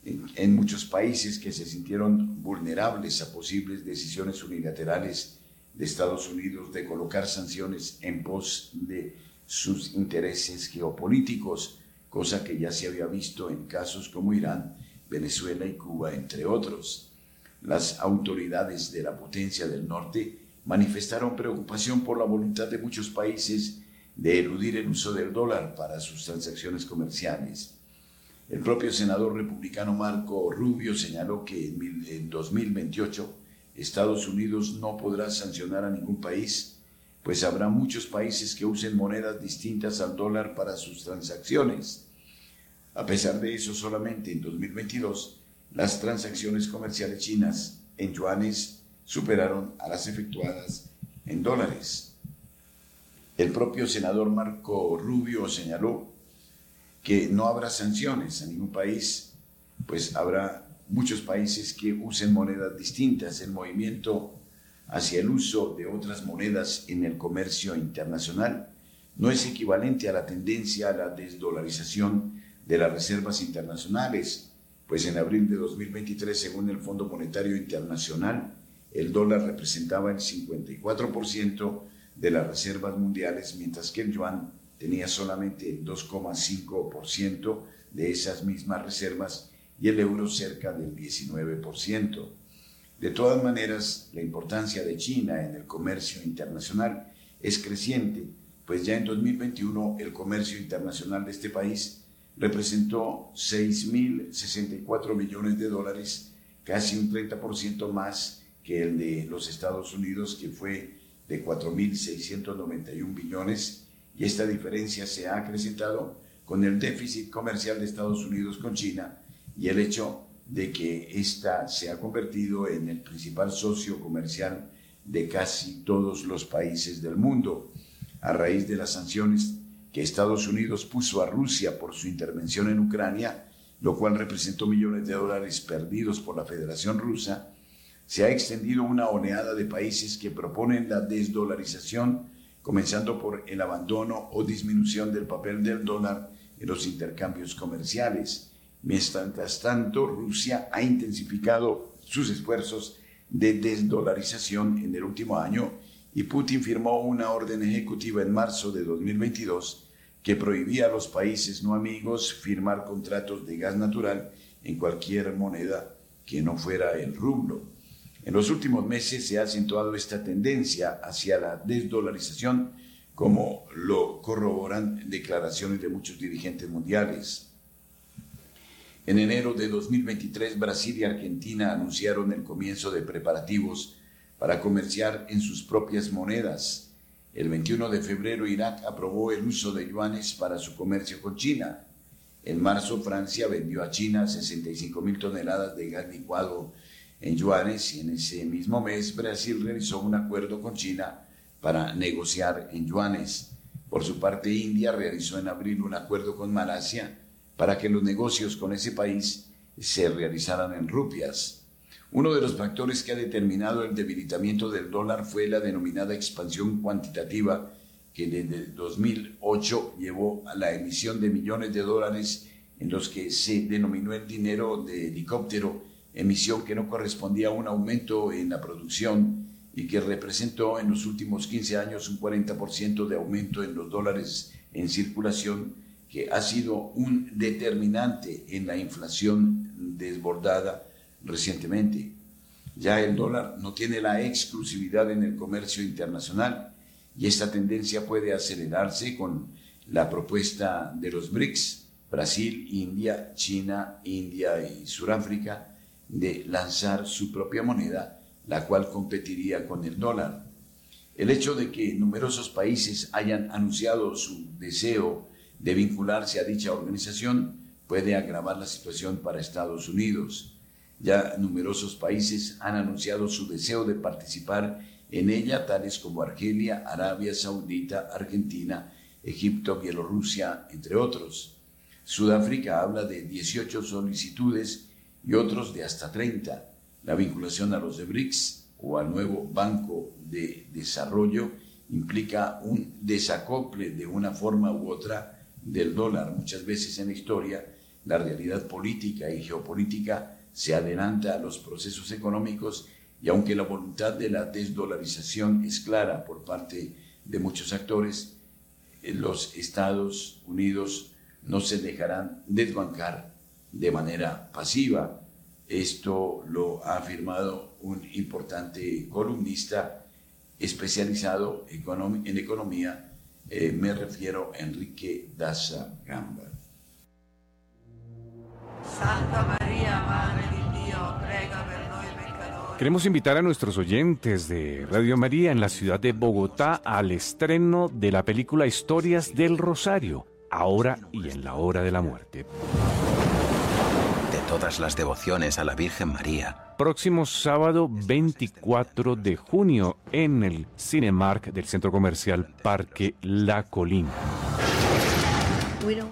en, en muchos países que se sintieron vulnerables a posibles decisiones unilaterales de Estados Unidos de colocar sanciones en pos de sus intereses geopolíticos, cosa que ya se había visto en casos como Irán, Venezuela y Cuba, entre otros. Las autoridades de la potencia del norte manifestaron preocupación por la voluntad de muchos países de eludir el uso del dólar para sus transacciones comerciales. El propio senador republicano Marco Rubio señaló que en 2028 Estados Unidos no podrá sancionar a ningún país, pues habrá muchos países que usen monedas distintas al dólar para sus transacciones. A pesar de eso, solamente en 2022 las transacciones comerciales chinas en yuanes superaron a las efectuadas en dólares. El propio senador Marco Rubio señaló que no habrá sanciones a ningún país, pues habrá muchos países que usen monedas distintas. El movimiento hacia el uso de otras monedas en el comercio internacional no es equivalente a la tendencia a la desdolarización de las reservas internacionales, pues en abril de 2023, según el Fondo Monetario Internacional, el dólar representaba el 54% de las reservas mundiales, mientras que el yuan tenía solamente el 2,5% de esas mismas reservas y el euro cerca del 19%. De todas maneras, la importancia de China en el comercio internacional es creciente, pues ya en 2021 el comercio internacional de este país representó 6.064 millones de dólares, casi un 30% más que el de los Estados Unidos, que fue de 4.691 billones, y esta diferencia se ha acrecentado con el déficit comercial de Estados Unidos con China y el hecho de que ésta se ha convertido en el principal socio comercial de casi todos los países del mundo, a raíz de las sanciones que Estados Unidos puso a Rusia por su intervención en Ucrania, lo cual representó millones de dólares perdidos por la Federación Rusa, se ha extendido una oleada de países que proponen la desdolarización, comenzando por el abandono o disminución del papel del dólar en los intercambios comerciales. Mientras tanto, Rusia ha intensificado sus esfuerzos de desdolarización en el último año y Putin firmó una orden ejecutiva en marzo de 2022 que prohibía a los países no amigos firmar contratos de gas natural en cualquier moneda que no fuera el rublo. En los últimos meses se ha acentuado esta tendencia hacia la desdolarización, como lo corroboran declaraciones de muchos dirigentes mundiales. En enero de 2023, Brasil y Argentina anunciaron el comienzo de preparativos para comerciar en sus propias monedas. El 21 de febrero, Irak aprobó el uso de yuanes para su comercio con China. En marzo, Francia vendió a China 65 mil toneladas de gas licuado en yuanes y en ese mismo mes Brasil realizó un acuerdo con China para negociar en yuanes. Por su parte, India realizó en abril un acuerdo con Malasia para que los negocios con ese país se realizaran en rupias. Uno de los factores que ha determinado el debilitamiento del dólar fue la denominada expansión cuantitativa que desde 2008 llevó a la emisión de millones de dólares en los que se denominó el dinero de helicóptero emisión que no correspondía a un aumento en la producción y que representó en los últimos 15 años un 40% de aumento en los dólares en circulación, que ha sido un determinante en la inflación desbordada recientemente. Ya el dólar no tiene la exclusividad en el comercio internacional y esta tendencia puede acelerarse con la propuesta de los BRICS, Brasil, India, China, India y Sudáfrica, de lanzar su propia moneda, la cual competiría con el dólar. El hecho de que numerosos países hayan anunciado su deseo de vincularse a dicha organización puede agravar la situación para Estados Unidos. Ya numerosos países han anunciado su deseo de participar en ella, tales como Argelia, Arabia Saudita, Argentina, Egipto, Bielorrusia, entre otros. Sudáfrica habla de 18 solicitudes y otros de hasta 30. La vinculación a los de BRICS o al nuevo Banco de Desarrollo implica un desacople de una forma u otra del dólar. Muchas veces en la historia la realidad política y geopolítica se adelanta a los procesos económicos y aunque la voluntad de la desdolarización es clara por parte de muchos actores, eh, los Estados Unidos no se dejarán desbancar de manera pasiva. Esto lo ha afirmado un importante columnista especializado en economía Eh, me refiero a Enrique Daza Gamba. Santa María, Madre de Dios, prega per noi peccatori. Queremos invitar a nuestros oyentes de Radio María en la ciudad de Bogotá al estreno de la película Historias del Rosario, ahora y en la hora de la muerte. De todas las devociones a la Virgen María, Próximo sábado 24 de junio en el Cinemark del Centro Comercial Parque La Colina.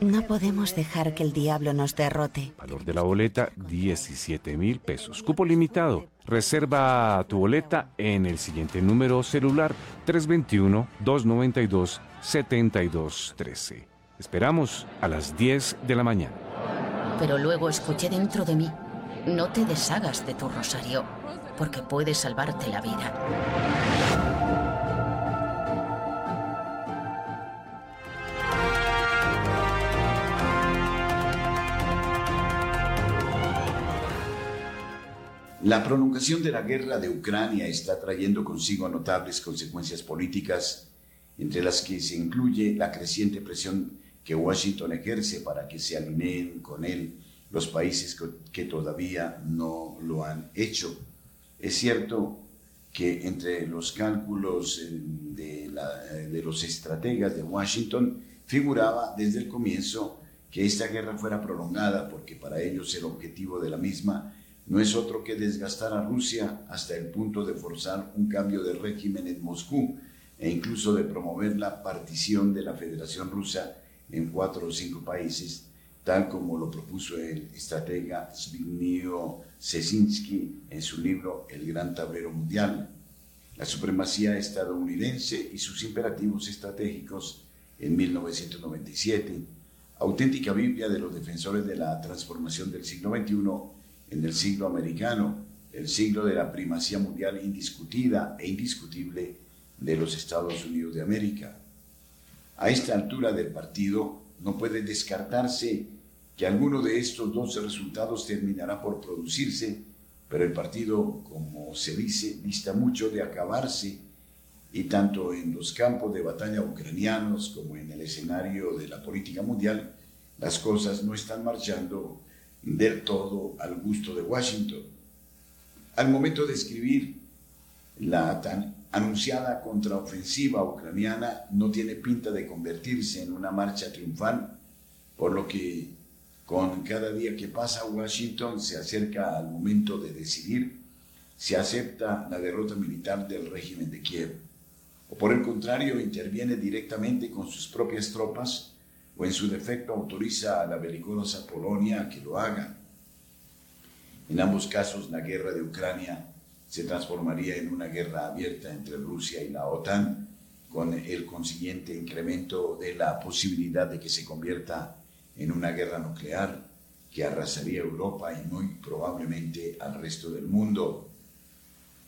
No podemos dejar que el diablo nos derrote. Valor de la boleta 17 mil pesos. Cupo limitado. Reserva tu boleta en el siguiente número celular 321-292-7213. Esperamos a las 10 de la mañana. Pero luego escuché dentro de mí, no te deshagas de tu rosario, porque puede salvarte la vida. La prolongación de la guerra de Ucrania está trayendo consigo notables consecuencias políticas, entre las que se incluye la creciente presión que Washington ejerce para que se alineen con él los países que todavía no lo han hecho. Es cierto que entre los cálculos eh, de, eh, de, los estrategas de Washington figuraba desde el comienzo que esta guerra fuera prolongada porque para ellos el objetivo de la misma no es otro que desgastar a Rusia hasta el punto de forzar un cambio de régimen en Moscú e incluso de promover la partición de la Federación Rusa en cuatro o cinco países, tal como lo propuso el estratega Zbigniew Sesinski en su libro El Gran Tablero Mundial. La supremacía estadounidense y sus imperativos estratégicos en 1997, auténtica Biblia de los defensores de la transformación del siglo XXI en el siglo americano, el siglo de la primacía mundial indiscutida e indiscutible de los Estados Unidos de América. A esta altura del partido no puede descartarse que alguno de estos dos resultados terminará por producirse, pero el partido, como se dice, dista mucho de acabarse y tanto en los campos de batalla ucranianos como en el escenario de la política mundial, las cosas no están marchando del todo al gusto de Washington. Al momento de escribir la tan anunciada contraofensiva ucraniana no tiene pinta de convertirse en una marcha triunfal, por lo que con cada día que pasa Washington se acerca al momento de decidir si acepta la derrota militar del régimen de Kiev o por el contrario interviene directamente con sus propias tropas o en su defecto autoriza a la belicosa Polonia a que lo haga. En ambos casos, la guerra de Ucrania se transformaría en una guerra abierta entre Rusia y la OTAN, con el consiguiente incremento de la posibilidad de que se convierta en una guerra nuclear que arrasaría Europa y muy probablemente al resto del mundo.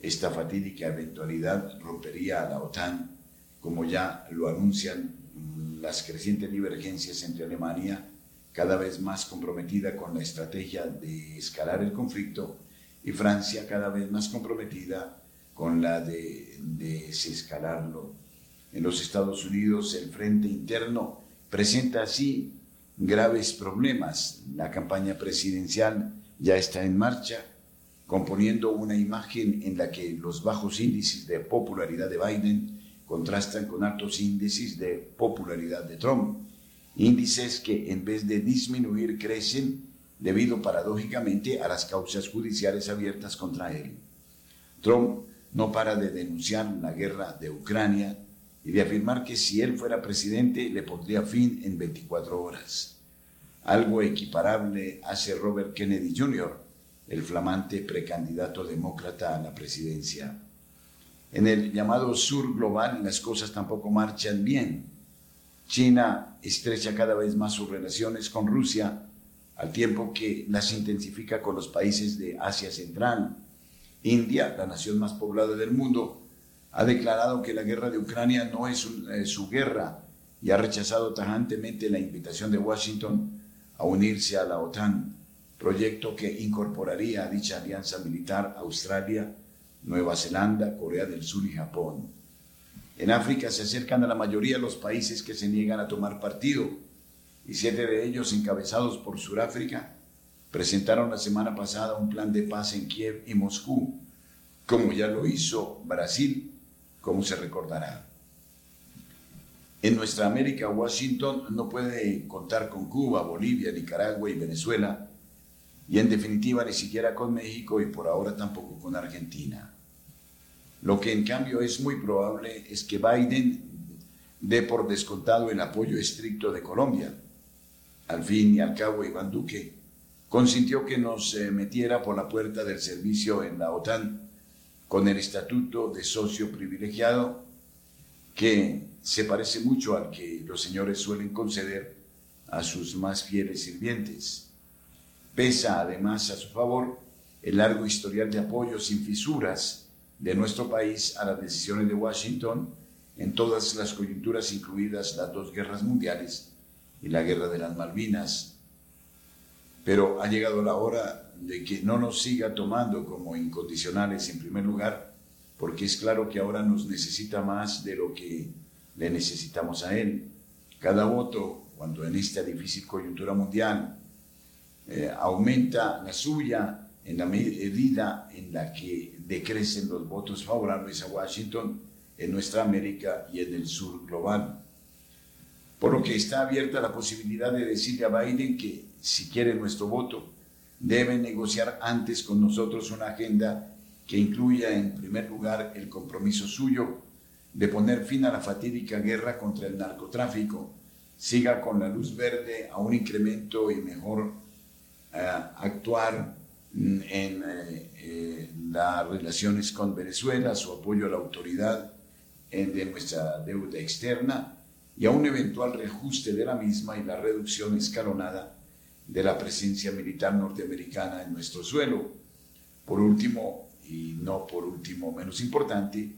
Esta fatídica eventualidad rompería a la OTAN, como ya lo anuncian las crecientes divergencias entre Alemania, cada vez más comprometida con la estrategia de escalar el conflicto, y Francia cada vez más comprometida con la de, desescalarlo. En los Estados Unidos el frente interno presenta así graves problemas. La campaña presidencial ya está en marcha, componiendo una imagen en la que los bajos índices de popularidad de Biden contrastan con altos índices de popularidad de Trump, índices que en vez de disminuir crecen debido paradójicamente a las causas judiciales abiertas contra él. Trump no para de denunciar la guerra de Ucrania y de afirmar que si él fuera presidente le pondría fin en 24 horas. Algo equiparable hace Robert Kennedy Jr., el flamante precandidato demócrata a la presidencia. En el llamado sur global las cosas tampoco marchan bien. China estrecha cada vez más sus relaciones con Rusia al tiempo que las intensifica con los países de Asia Central. India, la nación más poblada del mundo, ha declarado que la guerra de Ucrania no es eh, su guerra y ha rechazado tajantemente la invitación de Washington a unirse a la OTAN, proyecto que incorporaría a dicha alianza militar Australia, Nueva Zelanda, Corea del Sur y Japón. En África se acercan a la mayoría los países que se niegan a tomar partido y siete de ellos, encabezados por Sudáfrica, presentaron la semana pasada un plan de paz en Kiev y Moscú, como ya lo hizo Brasil, como se recordará. En nuestra América, Washington no puede contar con Cuba, Bolivia, Nicaragua y Venezuela, y en definitiva ni siquiera con México y por ahora tampoco con Argentina. Lo que en cambio es muy probable es que Biden dé por descontado el apoyo estricto de Colombia. Al fin y al cabo, Iván Duque consintió que nos eh, metiera por la puerta del servicio en la OTAN con el estatuto de socio privilegiado que se parece mucho al que los señores suelen conceder a sus más fieles sirvientes. Pesa además a su favor el largo historial de apoyo sin fisuras de nuestro país a las decisiones de Washington en todas las coyunturas, incluidas las dos guerras mundiales y la guerra de las Malvinas. Pero ha llegado la hora de que no nos siga tomando como incondicionales en primer lugar, porque es claro que ahora nos necesita más de lo que le necesitamos a Él. Cada voto, cuando en esta difícil coyuntura mundial eh, aumenta la suya, en la medida en la que decrecen los votos favorables a Washington en nuestra América y en el sur global. Por lo que está abierta la posibilidad de decirle a Biden que si quiere nuestro voto, debe negociar antes con nosotros una agenda que incluya en primer lugar el compromiso suyo de poner fin a la fatídica guerra contra el narcotráfico, siga con la luz verde a un incremento y mejor eh, actuar en eh, eh, las relaciones con Venezuela, su apoyo a la autoridad de nuestra deuda externa y a un eventual reajuste de la misma y la reducción escalonada de la presencia militar norteamericana en nuestro suelo. Por último, y no por último menos importante,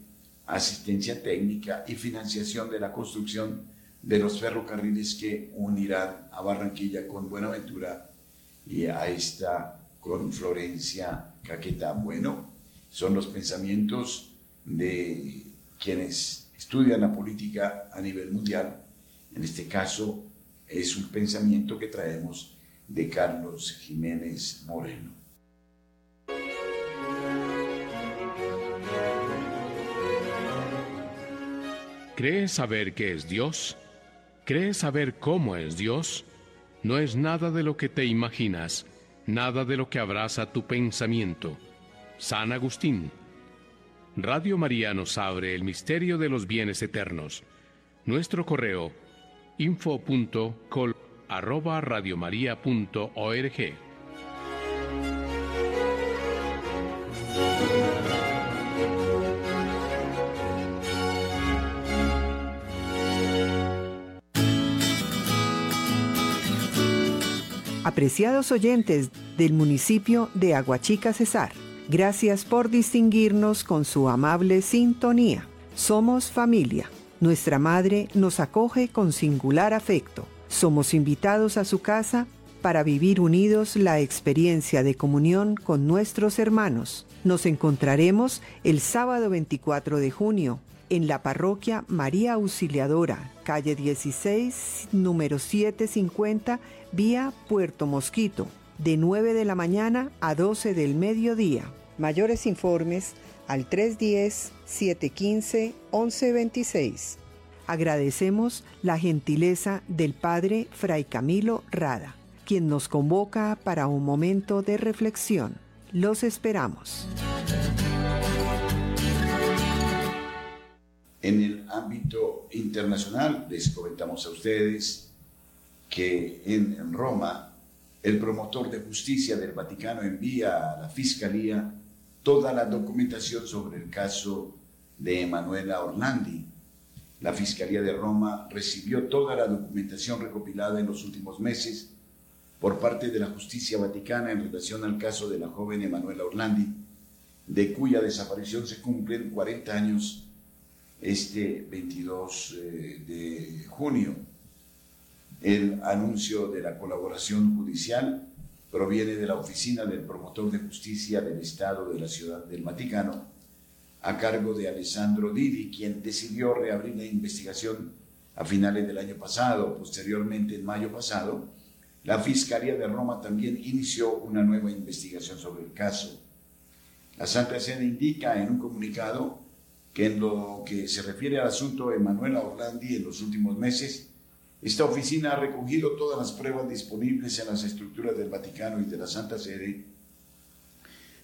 asistencia técnica y financiación de la construcción de los ferrocarriles que unirán a Barranquilla con Buenaventura y a esta con Florencia Caquetá. Bueno, son los pensamientos de quienes estudian la política a nivel mundial. En este caso es un pensamiento que traemos de Carlos Jiménez Moreno. ¿Crees saber qué es Dios? ¿Crees saber cómo es Dios? No es nada de lo que te imaginas nada de lo que abraza tu pensamiento. San Agustín. Radio María nos abre el misterio de los bienes eternos. Nuestro correo info.col arroba Apreciados oyentes del municipio de Aguachica Cesar, gracias por distinguirnos con su amable sintonía. Somos familia. Nuestra madre nos acoge con singular afecto. Somos invitados a su casa para vivir unidos la experiencia de comunión con nuestros hermanos. Nos encontraremos el sábado 24 de junio en la parroquia María Auxiliadora, calle 16, número 750, vía Puerto Mosquito, de 9 de la mañana a 12 del mediodía. Mayores informes al 310-715-1126. Agradecemos la gentileza del Padre Fray Camilo Rada, quien nos convoca para un momento de reflexión. Los esperamos. En el ámbito internacional, les comentamos a ustedes que en Roma el promotor de justicia del Vaticano envía a la Fiscalía toda la documentación sobre el caso de Emanuela Orlandi. La Fiscalía de Roma recibió toda la documentación recopilada en los últimos meses por parte de la justicia vaticana en relación al caso de la joven Emanuela Orlandi, de cuya desaparición se cumplen 40 años este 22 eh, de junio. El anuncio de la colaboración judicial proviene de la oficina del promotor de justicia del Estado de la Ciudad del Vaticano, a cargo de Alessandro Didi, quien decidió reabrir la investigación a finales del año pasado. Posteriormente, en mayo pasado, la Fiscalía de Roma también inició una nueva investigación sobre el caso. La Santa Sede indica en un comunicado que en lo que se refiere al asunto de Manuela Orlandi en los últimos meses, esta oficina ha recogido todas las pruebas disponibles en las estructuras del Vaticano y de la Santa Sede,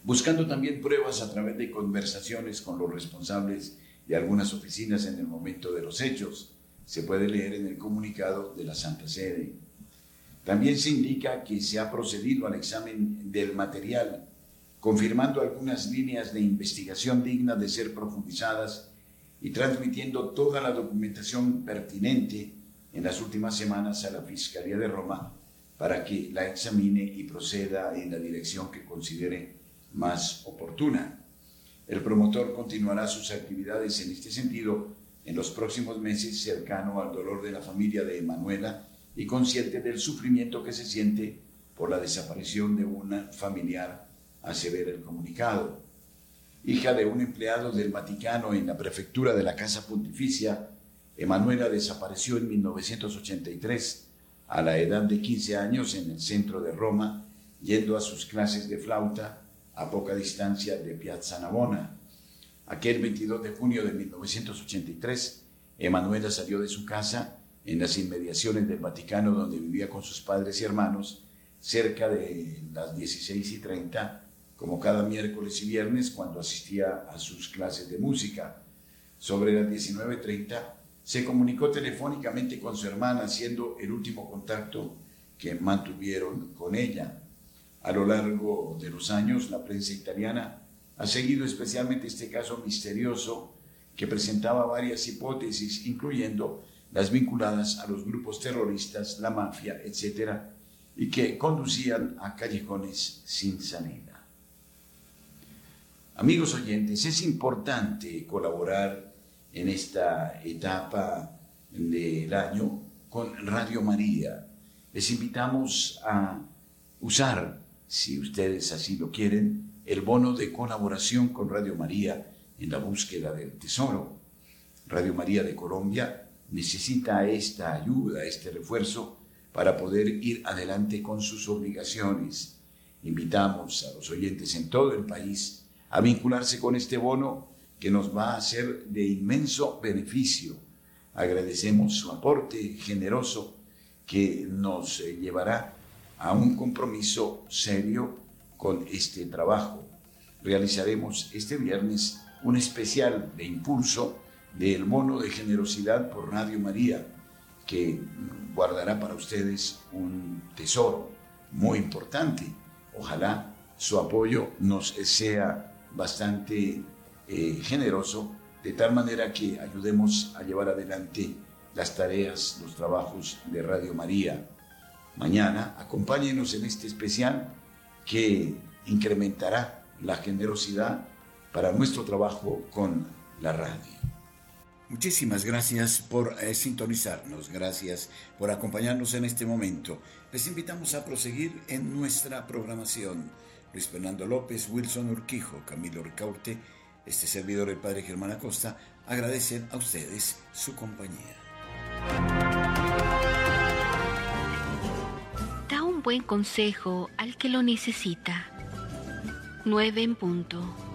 buscando también pruebas a través de conversaciones con los responsables de algunas oficinas en el momento de los hechos. Se puede leer en el comunicado de la Santa Sede. También se indica que se ha procedido al examen del material confirmando algunas líneas de investigación dignas de ser profundizadas y transmitiendo toda la documentación pertinente en las últimas semanas a la Fiscalía de Roma para que la examine y proceda en la dirección que considere más oportuna. El promotor continuará sus actividades en este sentido en los próximos meses cercano al dolor de la familia de Emanuela y consciente del sufrimiento que se siente por la desaparición de una familiar ver el comunicado. Hija de un empleado del Vaticano en la prefectura de la Casa Pontificia, Emanuela desapareció en 1983 a la edad de 15 años en el centro de Roma, yendo a sus clases de flauta a poca distancia de Piazza Navona. Aquel 22 de junio de 1983, Emanuela salió de su casa en las inmediaciones del Vaticano donde vivía con sus padres y hermanos, cerca de las 16 y 30 como cada miércoles y viernes cuando asistía a sus clases de música. Sobre las 19.30 se comunicó telefónicamente con su hermana, siendo el último contacto que mantuvieron con ella. A lo largo de los años, la prensa italiana ha seguido especialmente este caso misterioso que presentaba varias hipótesis, incluyendo las vinculadas a los grupos terroristas, la mafia, etc., y que conducían a callejones sin salida. Amigos oyentes, es importante colaborar en esta etapa del año con Radio María. Les invitamos a usar, si ustedes así lo quieren, el bono de colaboración con Radio María en la búsqueda del tesoro. Radio María de Colombia necesita esta ayuda, este refuerzo para poder ir adelante con sus obligaciones. Invitamos a los oyentes en todo el país a vincularse con este bono que nos va a ser de inmenso beneficio. Agradecemos su aporte generoso que nos eh, llevará a un compromiso serio con este trabajo. Realizaremos este viernes un especial de impulso del bono de generosidad por Radio María, que guardará para ustedes un tesoro muy importante. Ojalá su apoyo nos sea bastante eh, generoso, de tal manera que ayudemos a llevar adelante las tareas, los trabajos de Radio María. Mañana acompáñenos en este especial que incrementará la generosidad para nuestro trabajo con la radio. Muchísimas gracias por eh, sintonizarnos, gracias por acompañarnos en este momento. Les invitamos a proseguir en nuestra programación. Luis Fernando López, Wilson Urquijo, Camilo Ricaurte, este servidor, el Padre Germán Acosta, agradecen a ustedes su compañía. Buen consejo al que lo necesita. 9 en punto.